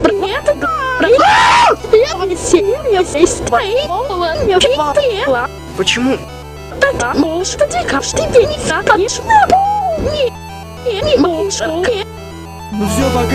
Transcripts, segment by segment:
Нет! Почему? Потому что диков тебе не запоешь на полни. И не можешь. Ну все, пока.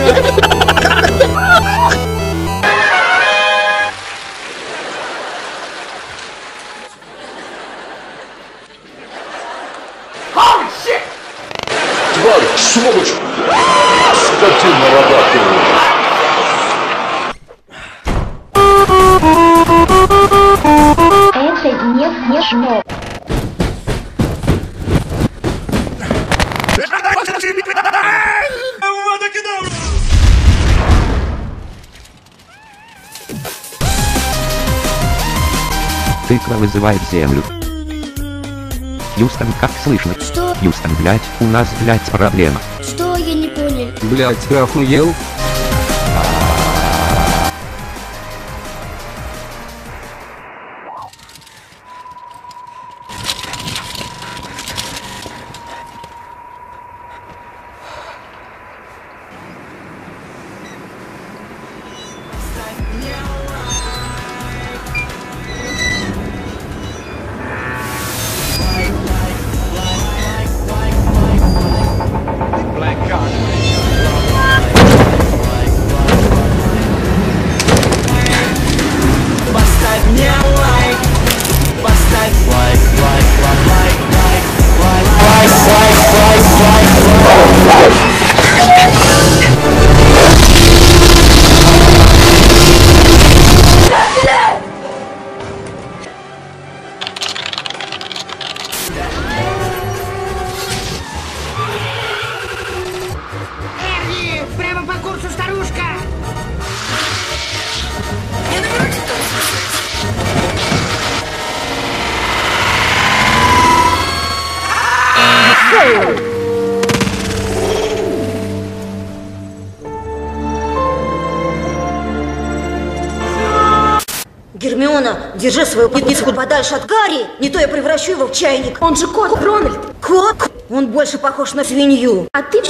Смешно. Тыква вызывает землю. Юстон, как слышно? Что? Юстон, блять, у нас, блять, проблема. Что? Я не понял. Блять, ты охуел? Гермиона, держи свою пипицу подальше от Гарри, не то я превращу его в чайник. Он же кот Рональд. Кот? Он больше похож на свинью. А ты...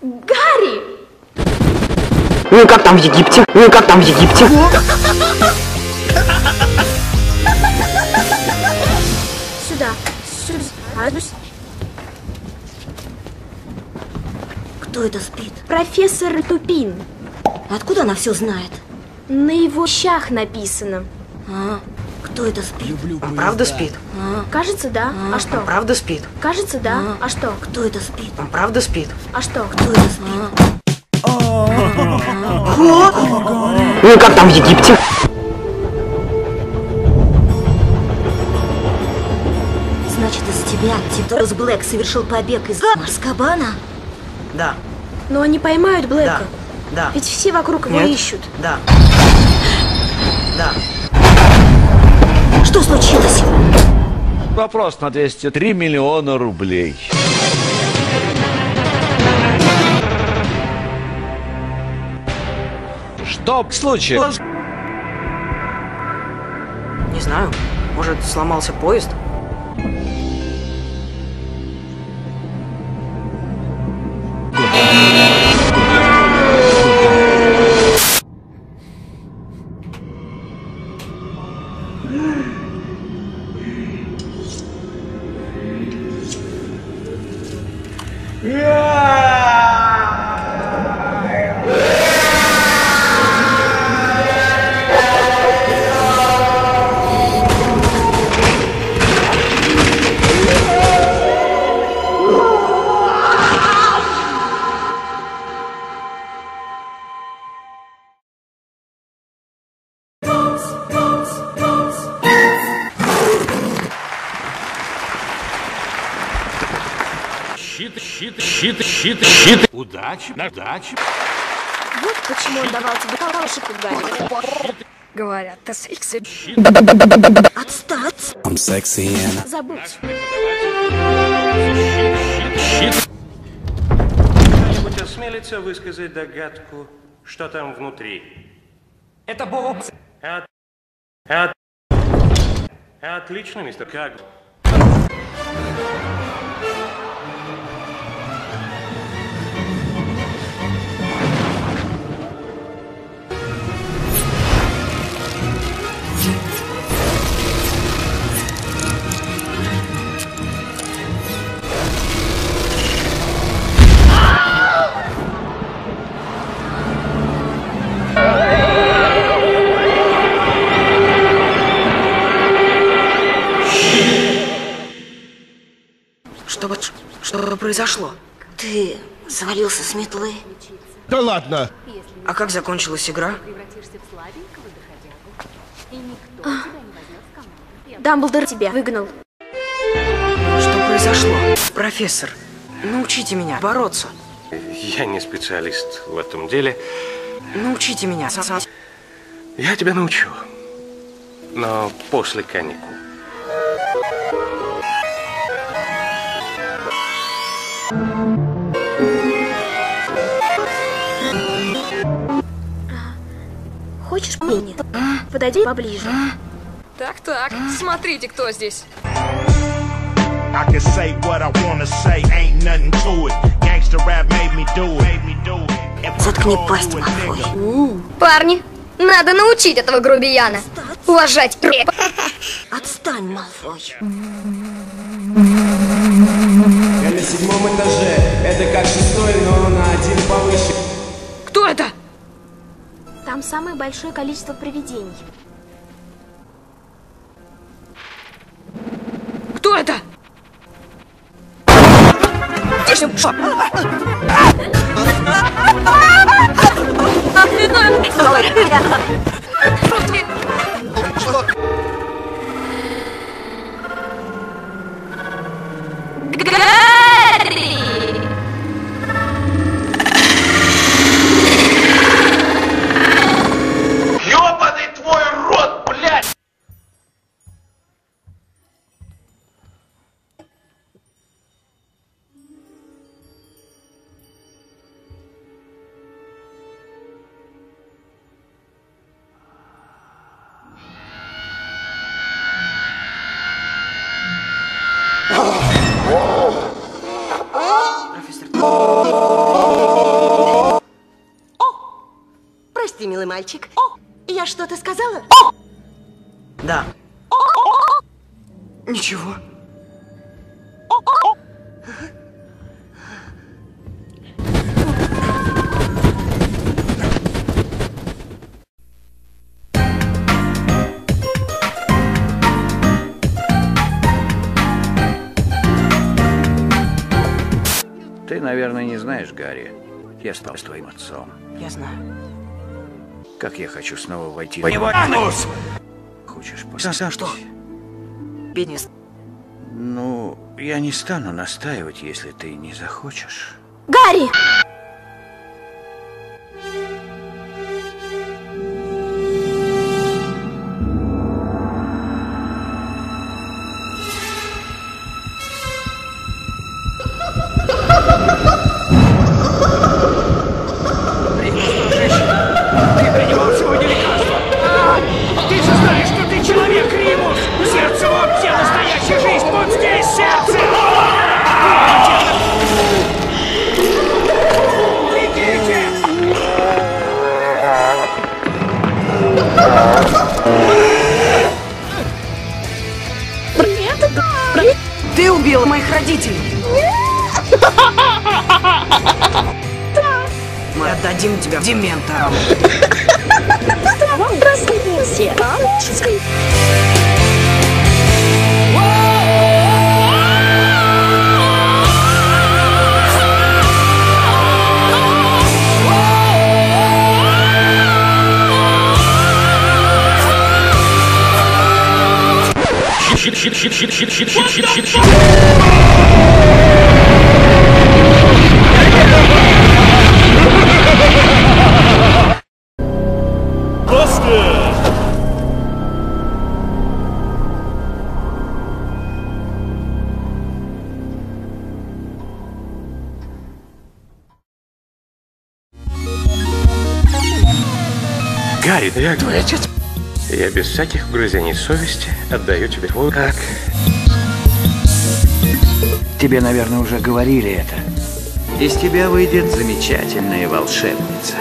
Гарри! Ну и как там в Египте? Ну и как там в Египте? Сюда. Кто это спит? Профессор Тупин. Откуда она все знает? На его щах написано. А, кто это спит? Он правда спит? А, Кажется, да. А что? Правда спит? Кажется, да. А что? кто это спит? Он правда спит? А что? Кто это спит? Ну как там в Египте? Значит, из тебя Титорс Блэк совершил побег из Марскабана? Да, Но они поймают да, Блэка. да, Ведь все вокруг его Нет. ищут. да. Да. Что случилось? Вопрос на 203 миллиона рублей. Что случилось? Не знаю. Может, сломался поезд? Щит, щит, щит, щит, щит. Удачи, удачи. Вот почему он давал тебе хороший Гарри. Говорят, ты секси. Отстать! Забудь. Кто-нибудь осмелится высказать догадку, что там внутри? Это бомба. От... От... Отлично, мистер Как. Произошло? Ты завалился с метлы. Да ладно! А как закончилась игра? Дамблдор тебя выгнал. Что произошло? Профессор, научите меня бороться. Я не специалист в этом деле. Научите меня. Я тебя научу. Но после каникул. Хочешь мне? Подойди поближе. Так-так, смотрите, кто здесь. I can say what I wanna say, ain't nothing to it. Gangsta rap made me do it. Made me do it. Заткни пасть, Малфой. Парни, надо научить этого грубияна. Уважать рэп. Отстань, Малфой. Седьмом этаже. Это как шестой, но на один повыше. Кто это? Там самое большое количество привидений. Кто это? Ёбаный Мальчик. Я что-то сказала? Да. Ничего. Ты, наверное, не знаешь, Гарри. Я стал с твоим отцом. Я знаю. Как я хочу снова войти По него анус! Хочешь За- за что? Пенис. Ну, я не стану настаивать, если ты не захочешь. Гарри! Тебя дементорам. Вам проснулся. Ангельской. Щит, щит, щит, щит, щит, щит, щит, щит, Гарри, я твой отец. Я без всяких угрызений совести отдаю тебе твой как. Тебе, наверное, уже говорили это. Из тебя выйдет замечательная волшебница.